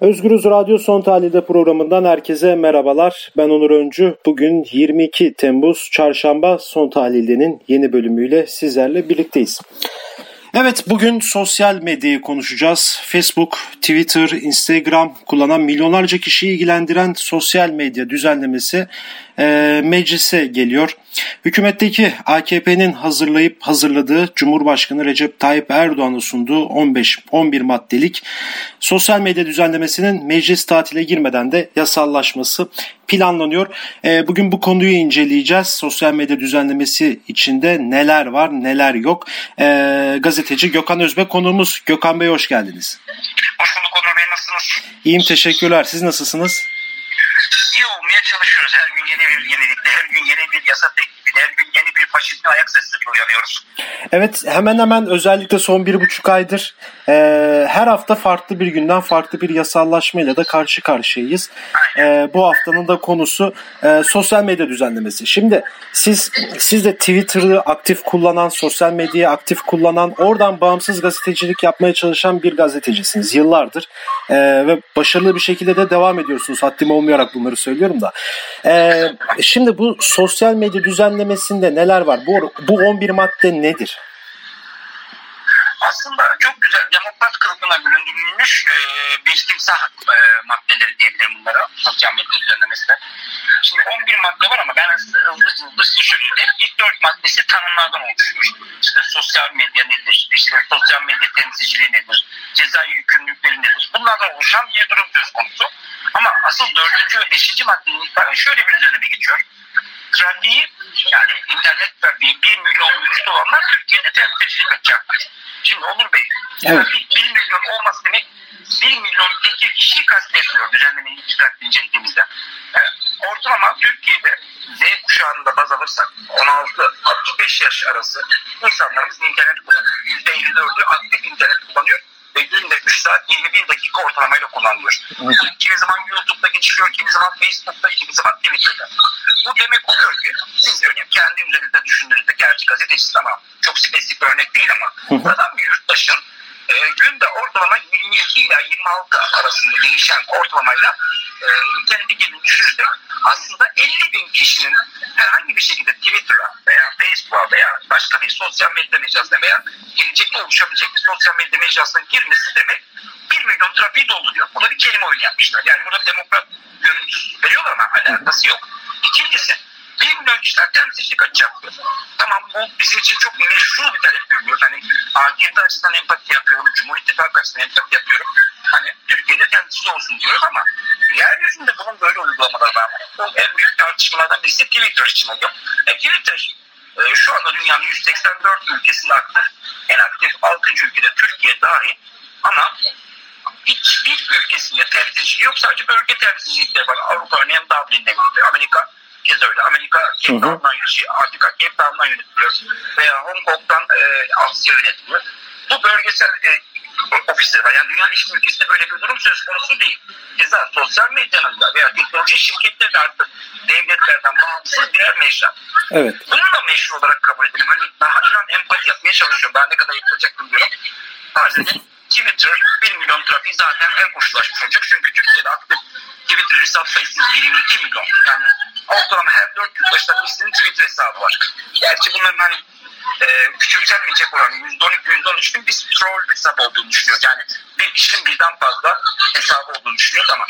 Özgürüz Radyo Son Tahlil'de programından herkese merhabalar. Ben Onur Öncü. Bugün 22 Temmuz Çarşamba Son Tahlil'de'nin yeni bölümüyle sizlerle birlikteyiz. Evet bugün sosyal medyayı konuşacağız. Facebook, Twitter, Instagram kullanan milyonlarca kişiyi ilgilendiren sosyal medya düzenlemesi e, meclise geliyor. Hükümetteki AKP'nin hazırlayıp hazırladığı Cumhurbaşkanı Recep Tayyip Erdoğan'ın sunduğu 15-11 maddelik sosyal medya düzenlemesinin meclis tatile girmeden de yasallaşması planlanıyor. E, bugün bu konuyu inceleyeceğiz. Sosyal medya düzenlemesi içinde neler var neler yok. E, gazeteci Gökhan Özbek konuğumuz. Gökhan Bey hoş geldiniz. Hoş bulduk Onur Bey nasılsınız? İyiyim teşekkürler. Siz nasılsınız? İyi olmaya çalışıyoruz. Her gün yeni bir yenilikle, her gün yeni bir yasa teklifiyle, her gün faşizme ayak sesleri uyanıyoruz. Evet hemen hemen özellikle son bir buçuk aydır e, her hafta farklı bir günden farklı bir yasallaşmayla da karşı karşıyayız. E, bu haftanın da konusu e, sosyal medya düzenlemesi. Şimdi siz siz de Twitter'ı aktif kullanan, sosyal medyayı aktif kullanan, oradan bağımsız gazetecilik yapmaya çalışan bir gazetecisiniz yıllardır. E, ve başarılı bir şekilde de devam ediyorsunuz. Haddim olmayarak bunları söylüyorum da. E, şimdi bu sosyal medya düzenlemesinde neler var? Bu, bu 11 madde nedir? Aslında çok güzel demokrat kılıfına büründürülmüş e, bir timsah e, maddeleri diyebilirim bunlara sosyal medya düzenlemesinde. Şimdi 11 madde var ama ben hızlı hızlı size şöyle diyeyim. İlk 4 maddesi tanımlardan oluşuyor. İşte sosyal medya nedir, işte sosyal medya temsilciliği nedir, ceza yükümlülükleri nedir. Bunlardan oluşan bir durum söz konusu. Ama asıl 4. ve 5. maddenin itibaren şöyle bir döneme geçiyor trafiği yani internet trafiği 1 milyon üstü olanlar Türkiye'de temsilcilik açacaktır. Şimdi Onur Bey, evet. trafik 1 milyon olması demek 1 milyon tekil kişiyi kastetmiyor düzenlemeyi incelediğimizde. Yani ortalama Türkiye'de Z kuşağında baz alırsak 16-65 yaş arası insanlarımız internet kullanıyor. %54'ü aktif internet kullanıyor 3 saat 21 dakika ortalamayla kullanılıyor. Evet. Kimi zaman YouTube'da geçiriyor, kimi zaman Facebook'ta, kimi zaman Twitter'da. Bu demek oluyor ki siz örneğin kendi üzerinizde düşündüğünüzde gerçi gazetecisi ama çok spesifik bir örnek değil ama buradan bir yurttaşın e, günde ortalama 22 ile 26 arasında değişen ortalamayla e, internete düşünürsek aslında 50 bin kişinin herhangi bir şekilde Twitter'a veya Facebook'a veya başka bir sosyal medya mecrasına veya gelecekte oluşabilecek bir sosyal medya mecrasına girmesi demek 1 milyon trafiği dolduruyor. Burada bir kelime oyunu yapmışlar. Yani burada demokrat görüntüsü veriyorlar ama alakası yok. İkincisi bir milyon kişiler temsilcilik açacaktır. Tamam bu bizim için çok meşru bir talep görünüyor. Hani AKP açısından empati yapıyorum, Cumhur İttifakı açısından empati yapıyorum. Hani Türkiye'de temsilci olsun diyoruz ama yeryüzünde bunun böyle uygulamaları var. Bu en büyük tartışmalardan birisi Twitter için oluyor. E, Twitter e, şu anda dünyanın 184 ülkesinde aktif, en aktif 6. ülkede Türkiye dahil ama hiçbir ülkesinde temsilci yok. Sadece bölge temsilcilikleri var. Avrupa örneğin Dublin'de Amerika kez öyle. Amerika Cape Town'dan yönetiliyor. Afrika Cape Town'dan yönetiliyor. Veya Hong Kong'dan e, Asya yönetiliyor. Bu bölgesel e, ofisleri var. Yani dünyanın hiçbir ülkesinde böyle bir durum söz konusu değil. Keza sosyal medyanın da veya teknoloji şirketleri de artık devletlerden bağımsız birer mecra. Evet. Bunu da meşru olarak kabul edelim. Hani daha inan empati yapmaya çalışıyorum. Ben ne kadar yapılacak bilmiyorum. Farz edin Twitter 1 milyon trafiği zaten her koşulaşmış olacak. Çünkü Türkiye'de aktif Twitter hesap sayısı 22 milyon. Yani ortalama her 4 yurttaştan birisinin Twitter hesabı var. Gerçi bunların hani e, küçültenmeyecek olan %12, %13'ün biz troll hesap olduğunu düşünüyoruz. Yani bir kişinin birden fazla hesabı olduğunu düşünüyoruz ama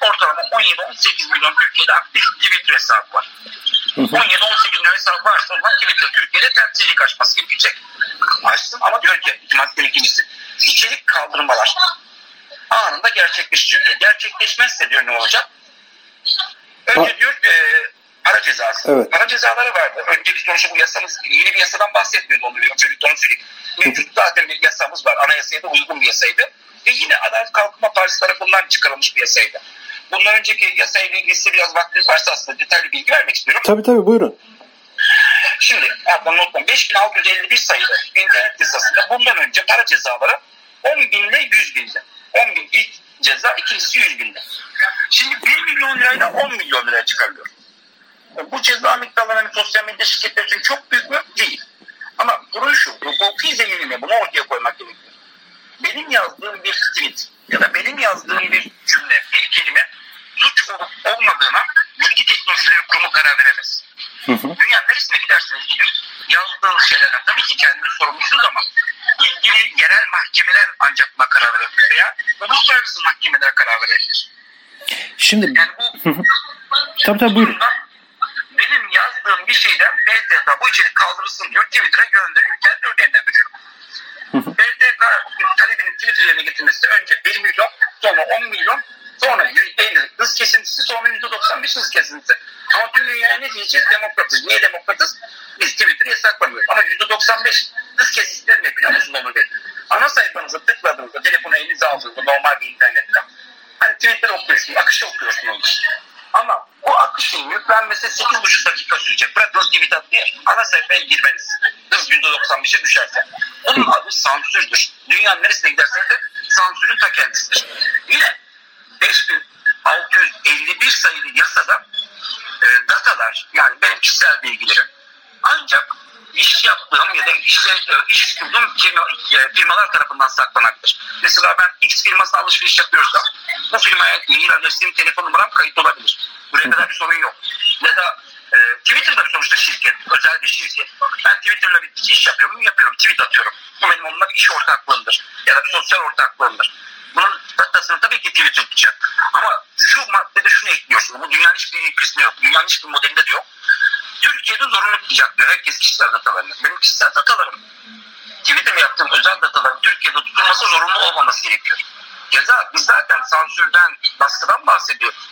ortalama 17-18 milyon Türkiye'de aktif Twitter hesabı var. 17-18 milyon hesabı varsa o zaman Twitter Türkiye'de temsilcilik açması gerekecek. Açtım ama diyor ki maddenin ikincisi içerik kaldırmalar anında gerçekleşecek. Gerçekleşmezse diyor ne olacak? Önce diyor e, para cezası. Evet. Para cezaları vardı. Önceki sonuçta bu yasamız yeni bir yasadan bahsetmiyor onu. Öncelikle onu söyleyeyim. Mevcut zaten bir yasamız var. Anayasaya da uygun bir yasaydı. Ve yine Adalet Kalkınma Partisi tarafından çıkarılmış bir yasaydı. Bundan önceki yasayla ilgili size biraz vaktiniz varsa aslında detaylı bilgi vermek istiyorum. Tabii tabii buyurun. Şimdi adnan notlam 5651 sayılı internet yasasında bundan önce para cezaları 10 bin ile 100 binde. 10 bin ilk ceza, ikincisi 100 binde. Şimdi 1 milyon lirayla 10 milyon liraya çıkarılıyor. Bu ceza miktarları hani sosyal medya şirketleri için çok büyük mü? Değil. Ama durum şu, hukuki zeminine bunu ortaya koymak gerekiyor. benim yazdığım bir tweet ya da benim yazdığım bir cümle, bir kelime suç olup olmadığına bilgi teknolojileri kurumu karar veremez. Hı hı. Dünyanın neresine giderseniz gidin yazdığınız şeylerden tabii ki kendiniz sorumlusunuz ama ilgili yerel mahkemeler ancak buna karar verebilir veya uluslararası mahkemeler karar verebilir. Şimdi yani bu, tabii tabii buyurun. Benim yazdığım bir şeyden BTK bu içerik kaldırılsın diyor Twitter'a gönderiyor. Kendi örneğinden veriyorum. BTK talebinin Twitter'a getirmesi önce 1 milyon sonra 10 milyon sonra %50 hız kesintisi sonra %95 hız kesintisi. Ama tüm dünyaya ne diyeceğiz? Demokratız. Niye demokratız? Biz Twitter'ı yasaklamıyoruz. Ama %95 hız kesintisi ne biliyor musun onu dedi. Ana sayfanızı tıkladığınızda telefonu elinize aldığınızda normal bir internetten hani Twitter okuyorsunuz, akışı okuyorsunuz. Ama o akışın yüklenmesi 8,5 dakika sürecek. Bırakınız tweet atmaya ana sayfaya girmeniz. Hız %95'e düşerse. Bunun adı sansürdür. Dünyanın neresine giderseniz de sansürün ta kendisidir. Yine 5651 sayılı yasada e, datalar yani benim kişisel bilgilerim ancak iş yaptığım ya da işte iş kurduğum e, firmalar tarafından saklanabilir. Mesela ben X firmasına alışveriş yapıyorsam bu firmaya mail adresim, telefon numaram kayıt olabilir. Buraya kadar bir sorun yok. Ya da e, Twitter'da bir sonuçta şirket, özel bir şirket. Ben Twitter'la bir iş yapıyorum, yapıyorum, tweet atıyorum. Bu benim onunla bir iş ortaklığımdır. Ya da bir sosyal ortaklığımdır. Bunun datasını tabii ki Twitter tutacak. Ama şu maddede şunu ekliyorsun. Bu dünyanın hiçbir kısmı yok. Dünyanın hiçbir modelinde de yok. Türkiye'de zorunlu tutacak diyor herkes kişisel datalarını. Benim kişisel datalarım Twitter'da yaptığım özel dataların Türkiye'de tutulması zorunlu olmaması gerekiyor. Ceza biz zaten sansürden, baskıdan bahsediyoruz.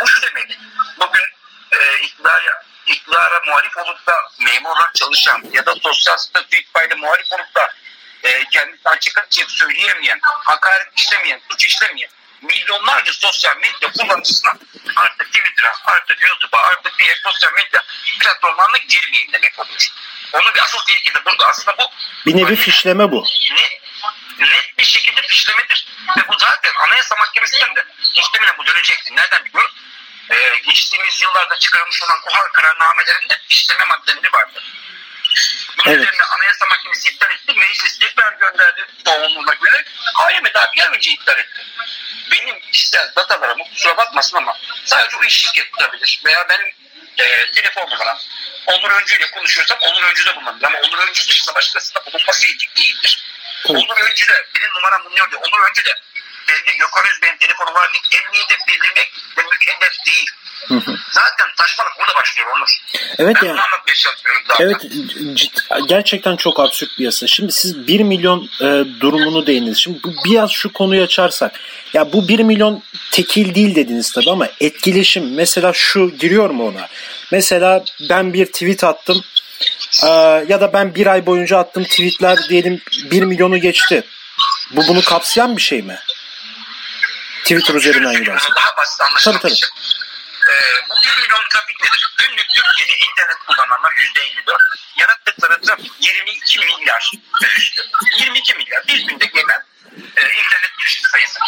Bu şu demek. Bugün e, iktidara, iktidara muhalif olup da memur olarak çalışan ya da sosyal statü itibariyle muhalif olup da e, kendisi açık açık söyleyemeyen, hakaret işlemeyen, suç işlemeyen milyonlarca sosyal medya kullanıcısına artık Twitter'a, artık YouTube'a, artık diğer sosyal medya platformlarına girmeyin demek oluyor. Onun bir asıl tehlike de burada. Aslında bu bir nevi fişleme bu. Net, net bir şekilde fişlemedir. Ve bu zaten Anayasa Mahkemesi'nden de muhtemelen bu dönecektir. Nereden biliyoruz? Ee, geçtiğimiz yıllarda çıkarılmış olan KUHAR kararnamelerinde fişleme maddeleri vardır. Bunun evet. üzerine Anayasa Mahkemesi iptal etti. Meclis tekrar gönderdi çoğunluğuna göre. KYM daha bir önce iptal etti. Benim kişisel datalarımı kusura bakmasın ama sadece o iş şirket tutabilir. Veya benim e, telefon numaram. Onur Öncü ile konuşuyorsam Onur Öncü de bulunabilir. Ama Onur Öncü dışında başkasında bulunması etik değildir. Onur Öncü de benim numaram bulunuyor diye. Onur Öncü de bende Gökhan Özbey'in telefonu var diye emniyete bildirmek de mükellef değil. Zaten taşmalık burada başlıyor Onur. Evet ben yani. Evet cid, gerçekten çok absürt bir yasa. Şimdi siz 1 milyon e, durumunu değindiniz. Şimdi bu biraz şu konuyu açarsak. Ya bu 1 milyon tekil değil dediniz tabi ama etkileşim mesela şu giriyor mu ona? Mesela ben bir tweet attım e, ya da ben bir ay boyunca attım tweetler diyelim 1 milyonu geçti. Bu bunu kapsayan bir şey mi? Twitter üzerinden gidersin. Daha basit anlaşılmak tabii, tabii. E, bu 1 milyon trafik nedir? Günlük Türkiye'de internet kullananlar %54. Yarattıkları trafik 22 milyar üstü. 22 milyar bir günde gelen e, internet girişim sayısı.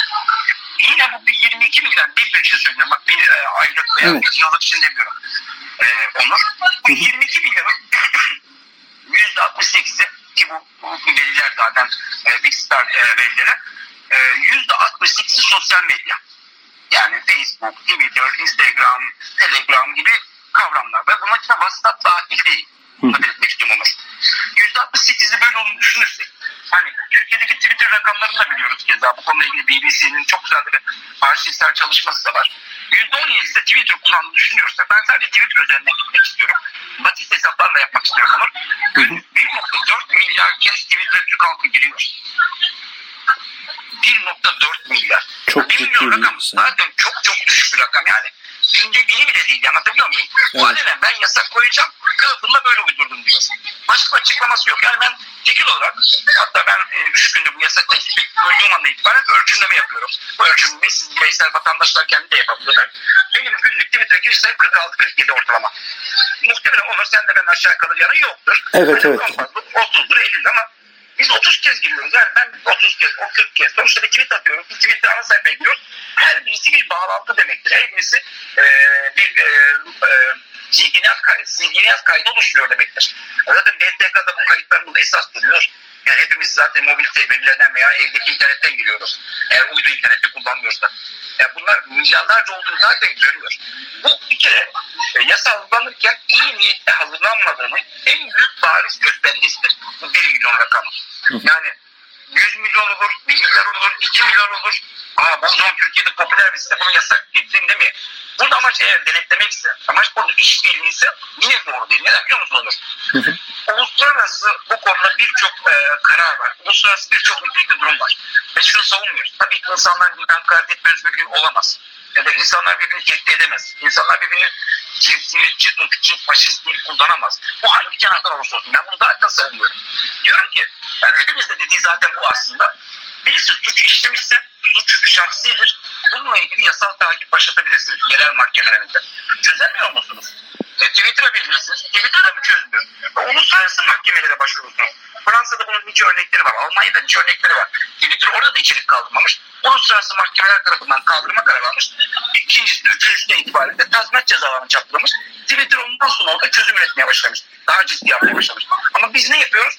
Yine bu bir 22 milyar bir gün için söylüyorum. Bak bir e, aylık veya evet. bir yıllık için demiyorum. E, Onur. Bu 22 milyarın %68'i ki bu, bu veriler zaten e, Big Star e, verileri e, %68'i sosyal medya. Yani Facebook, Twitter, Instagram, Telegram gibi kavramlar. Ve bunun içinde WhatsApp dahil değil. Tabii etmek istiyorum onu. %68'i böyle olduğunu düşünürsek. Hani Türkiye'deki Twitter rakamlarını da biliyoruz keza. Bu konuyla ilgili BBC'nin çok güzel bir arşivsel çalışması da var. %17'si Twitter kullandığını düşünüyorsak ben sadece Twitter üzerinden gitmek istiyorum. Basit hesaplarla yapmak istiyorum onu. 1.4 milyar kez Twitter'a Türk halkı giriyor. 1.4 milyar. Çok 1 milyon rakam zaten çok çok düşük bir rakam yani. Binde biri bile değil anlatabiliyor muyum? Evet. Alenen ben yasak koyacağım kılıfımla böyle uydurdum diyor. Başka açıklaması yok. Yani ben tekil olarak hatta ben 3 e, gündür bu yasak teklifi duyduğum andan itibaren ölçümleme yapıyorum. Bu ölçümlemeyi siz bireysel vatandaşlar kendi de yapabilirler. Benim günlük Twitter girişlerim 46-47 ortalama. Muhtemelen Onur sen de ben aşağı kalır yanı yoktur. Evet yani evet. 30'dur 50'dir ama biz 30 kez giriyoruz. Yani ben 30 kez, o 40 kez. Sonuçta bir tweet atıyoruz. Bir tweet'e ana sayfaya giriyoruz. Her birisi bir bağlantı demektir. Her birisi e, bir e, e, zihniyat, zihniyat kaydı oluşturuyor demektir. Zaten BTK'da bu kayıtlar bunu esas duruyor. Yani hepimiz zaten mobilite verilerden veya evdeki internetten giriyoruz. Eğer uydu interneti kullanmıyorsak. Yani bunlar milyarlarca olduğunu zaten görüyor. Bu bir kere e, yasa hazırlanırken iyi niyetle hazırlanmadığını en büyük bariz göstergesidir. Bu 1 milyon rakamı. Yani 100 milyon olur, 1 milyar olur, 2 milyar olur. Aa bu zaman Türkiye'de popüler bir site bunu yasak gitsin değil mi? Burada amaç eğer denetlemekse, amaç burada iş ise yine doğru değil. Neden biliyor musunuz? Uluslararası bu konuda birçok e, karar var. Uluslararası birçok nitelikli durum var. Ve şunu savunmuyoruz. Tabii ki insanların birbirini hakaret etme özgürlüğü olamaz. Ya da insanlar birbirini tehdit edemez. İnsanlar birbirini cinsiyetçi, ırkçı, faşist dil kullanamaz. Bu hangi kenardan olursa olsun. Ben bunu zaten savunuyorum. Diyorum ki, yani hepimiz de dediği zaten bu aslında. Birisi suç işlemişse suç şahsidir. Bununla ilgili yasal takip başlatabilirsiniz yerel mahkemelerinde. Çözemiyor musunuz? E, Twitter'a bildirirsiniz. Twitter'da mı çözmüyor? Uluslararası mahkemelere başvurursunuz. Fransa'da bunun nice örnekleri var. Almanya'da nice örnekleri var. Twitter orada da içerik kaldırmamış. Uluslararası mahkemeler tarafından kaldırma kararı almış. İkincisi, üçüncüsüne itibaren de tazminat cezalarını çarptırmış. Twitter ondan sonra orada çözüm üretmeye başlamış. Daha ciddi yapmaya başlamış. Ama biz ne yapıyoruz?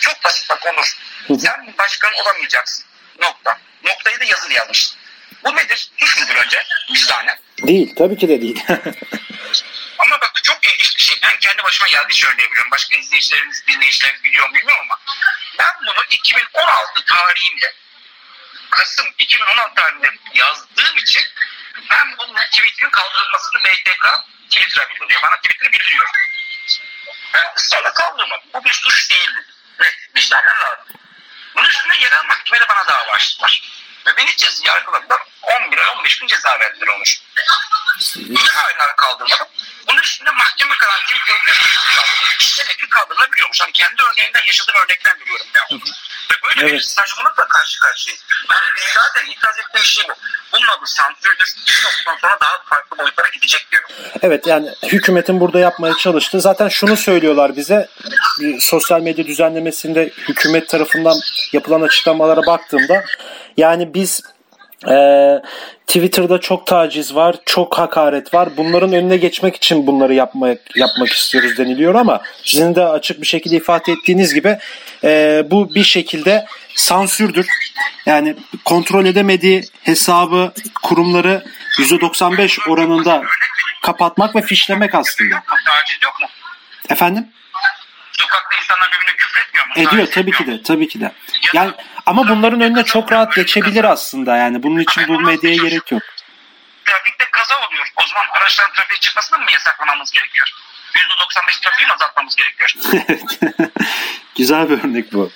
Çok basit bak Onur. Sen başkan olamayacaksın. Nokta. Noktayı da yazılı yazmış. Bu nedir? Suç mudur önce? Bir tane. Değil. Tabii ki de değil. ama bak çok ilginç bir şey. Ben kendi başıma geldiği için örneği biliyorum. Başka izleyicilerimiz, dinleyicilerimiz biliyor mu bilmiyorum ama ben bunu 2016 tarihinde Kasım 2016 tarihinde yazdığım için ben bunun tweet'in kaldırılmasını BTK Twitter'a bildiriyor. Bana Twitter'ı bildiriyor. Ben ısrarla kaldırmadım. Bu bir suç. Evet, vicdanen lazım. Bunun üstüne yerel mahkemede bana dava açtılar. Ve beni yargıladılar. 11 ay 15 gün ceza verdiler olmuş. Niye hala kaldırmadım? Üstünde mahkeme kararı Twitter'ı kaldırdım. Demek ki kaldırılabiliyormuş. Hani kendi örneğinden yaşadığım örnekten biliyorum. Yani. Ve böyle evet. bir saçmalıkla karşı karşıyayız. Yani biz zaten itiraz ettiğim şey bu. Bunun adı sansürdür. Bir noktadan sonra daha farklı boyutlara gidecek diyorum. Evet yani hükümetin burada yapmaya çalıştığı zaten şunu söylüyorlar bize sosyal medya düzenlemesinde hükümet tarafından yapılan açıklamalara baktığımda yani biz e, Twitter'da çok taciz var, çok hakaret var. Bunların önüne geçmek için bunları yapmak yapmak istiyoruz deniliyor ama sizin de açık bir şekilde ifade ettiğiniz gibi e, bu bir şekilde sansürdür. Yani kontrol edemediği hesabı, kurumları %95 oranında kapatmak ve fişlemek aslında. Taciz yok mu? Efendim? Sokakta insanlar birbirine küfür etmiyor mu? Ediyor tabii ki de, tabii ki de. Yani ama bunların önüne çok rahat geçebilir aslında yani. Bunun için bu medyaya gerek yok. Trafikte kaza oluyor. O zaman araçların trafiğe çıkmasını mı yasaklamamız gerekiyor? %95 trafiği mi azaltmamız gerekiyor? Güzel bir örnek bu.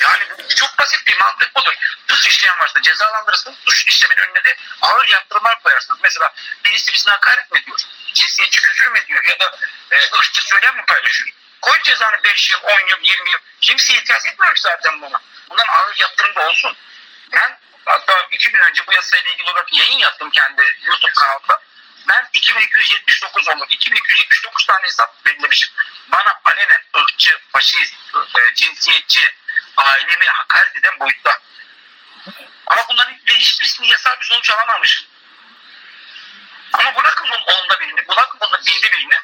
Yani çok basit bir mantık budur. Suç işleyen varsa cezalandırırsınız. Suç işlemenin önüne de ağır yaptırımlar koyarsınız. Mesela birisi bizine hakaret mi ediyor? Cinsiyetçi küfür mü ediyor? Ya da e, ırkçı söylem mi paylaşıyor? Koy cezanı 5 yıl, 10 yıl, 20 yıl. Kimse itiraz etmiyor ki zaten buna. Bundan ağır yaptırım da olsun. Ben hatta iki gün önce bu yasayla ilgili olarak yayın yaptım kendi YouTube kanalımda. Ben 2279 olur. 2279 tane hesap belirlemişim. Bana alenen ırkçı, faşist, e, cinsiyetçi, ailemi hakaret eden boyutta. Ama bunların hiçbirisini yasal bir sonuç alamamışım. Ama bırakın onda birini, bırakın onda binde birini.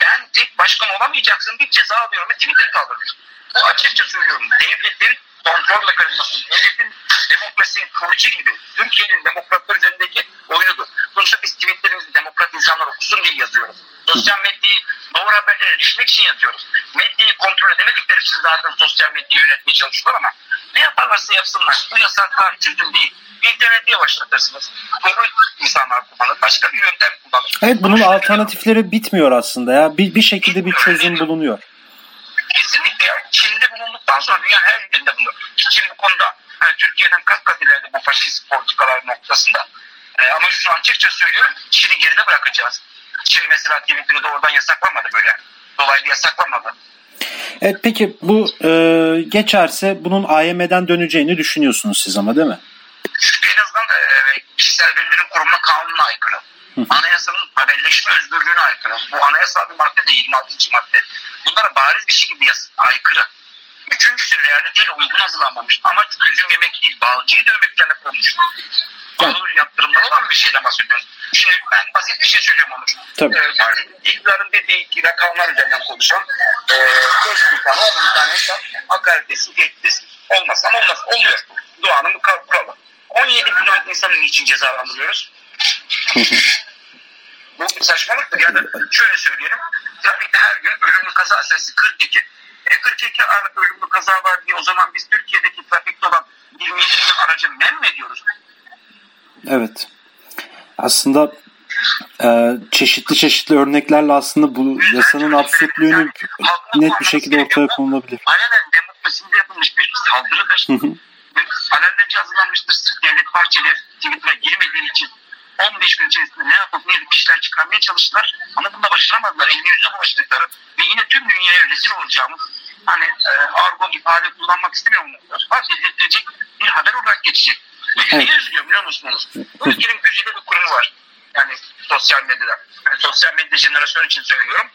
Ben tek başkan olamayacaksın bir ceza alıyorum Twitter kaldırır. Bu açıkça söylüyorum. Devletin kontrol mekanizması, devletin demokrasinin kılıcı gibi Türkiye'nin demokratlar üzerindeki oyunudur. Sonuçta biz tweetlerimizi demokrat insanlar okusun diye yazıyoruz. Sosyal medyayı doğru haberlere erişmek için yazıyoruz. Medyayı kontrol edemedikleri için zaten sosyal medyayı yönetmeye çalışıyorlar ama ne yaparlarsa yapsınlar. Bu yasaklar çözüm değil. İnterneti yavaşlatırsınız. Doğru insanlar kullanır. Başka bir yöntem kullanır. Evet bunun alternatifleri bitmiyor aslında ya. Bir, bir şekilde bir çözüm bulunuyor. Kesinlikle ya. Çin'de bulunduktan sonra dünya her yerinde bulunuyor. Çin bu konuda yani Türkiye'den kat kat ileride bu faşist politikalar noktasında. E, ama şu açıkça söylüyorum Çin'i geride bırakacağız. Çin mesela Twitter'ı doğrudan yasaklamadı böyle. Dolaylı yasaklamadı. Evet peki bu e, geçerse bunun AYM'den döneceğini düşünüyorsunuz siz ama değil mi? E, kişisel verilerin korunma kanununa aykırı. Anayasanın haberleşme özgürlüğüne aykırı. Bu anayasal bir madde de 26. madde. Bunlara bariz bir şekilde aykırı. Üçüncüsü realiteyle uygun hazırlanmamış. Ama üzüm yemek değil, balcıyı dövmekten kurulmuş. ağır yaptırımlar olan bir şeyden bahsediyoruz. Şimdi ben basit bir şey söylüyorum Onur. Tabii. Ee, iktidarın dediği rakamlar üzerinden konuşan e, 5 bin tane 10 bin tane hesap hakaretesi, tehditesi olmaz ama olmaz. Oluyor. Doğanın bu kuralı. 17 milyon insanı niçin cezalandırıyoruz? bu bir saçmalıktır. Ya da şöyle söyleyelim. Trafikte her gün ölümlü kaza sayısı 42. E 42 ölümlü kaza var diye o zaman biz Türkiye'deki trafikte olan 27 milyon aracı men mi ediyoruz? Evet. Aslında e, çeşitli çeşitli örneklerle aslında bu yasanın absürtlüğünü net bir şekilde ortaya konulabilir. Aynen demokrasinde yapılmış bir saldırıdır. Alelacı hazırlanmıştır. Sırf Devlet Bahçeli Twitter'a girmediği için 15 gün içerisinde ne yapıp ne edip işler çıkarmaya çalıştılar. Ama bunda başaramadılar. Elini yüzüne bulaştıkları ve yine tüm dünyaya rezil olacağımız hani e, argo ifade kullanmak istemiyorum. Fark edilecek bir haber olarak geçecek. Ve evet. üzülüyor biliyor musunuz? Bu ülkenin güzide bir kurumu var. Yani sosyal medyada. Yani sosyal medya jenerasyon için söylüyorum.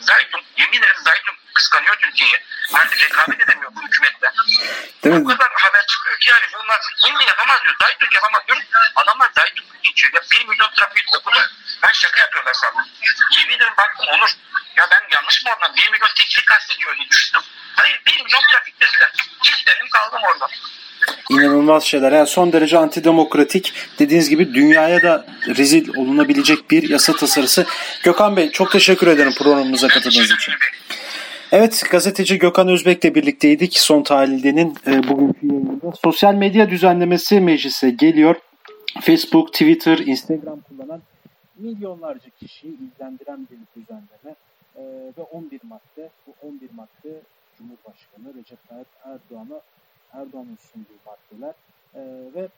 Zaytun, yemin ederim Zaytun kıskanıyor Türkiye'yi. Artık rekabet edemiyor bu hükümetle. Değil o kadar haber çıkıyor ki yani bunlar şimdi yapamaz diyor. Zaytun yapamaz diyor. Adamlar Zaytun geçiyor. Ya 1 milyon trafik okudu. Ben şaka yapıyorlar sandım. Yemin ederim baktım Onur. Ya ben yanlış mı oradan 1 milyon teknik kastediyor diye düşündüm. Hayır 1 milyon trafik dediler. Kilitledim kaldım orada inanılmaz şeyler. Yani son derece antidemokratik. Dediğiniz gibi dünyaya da rezil olunabilecek bir yasa tasarısı. Gökhan Bey çok teşekkür ederim programımıza katıldığınız için. Evet gazeteci Gökhan Özbek'le birlikteydik. Son tahlildenin e, bugünkü yayınında. Sosyal medya düzenlemesi meclise geliyor. Facebook, Twitter, Instagram kullanan milyonlarca kişiyi ilgilendiren bir düzenleme e, ve 11 madde. Bu 11 madde Cumhurbaşkanı Recep Tayyip Erdoğan'a Erdoğan'ın sunduğu maddeler e, ve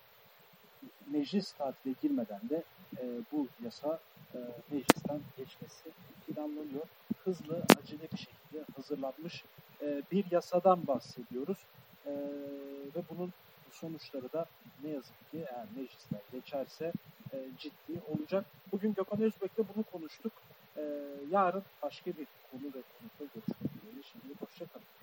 meclis tatile girmeden de e, bu yasa e, meclisten geçmesi planlanıyor. Hızlı, acele bir şekilde hazırlanmış e, bir yasadan bahsediyoruz. E, ve bunun sonuçları da ne yazık ki eğer meclisten geçerse e, ciddi olacak. Bugün Gökhan Özbek'le bunu konuştuk. E, yarın başka bir konu ve konukla görüşmek üzere. Şimdi hoşçakalın.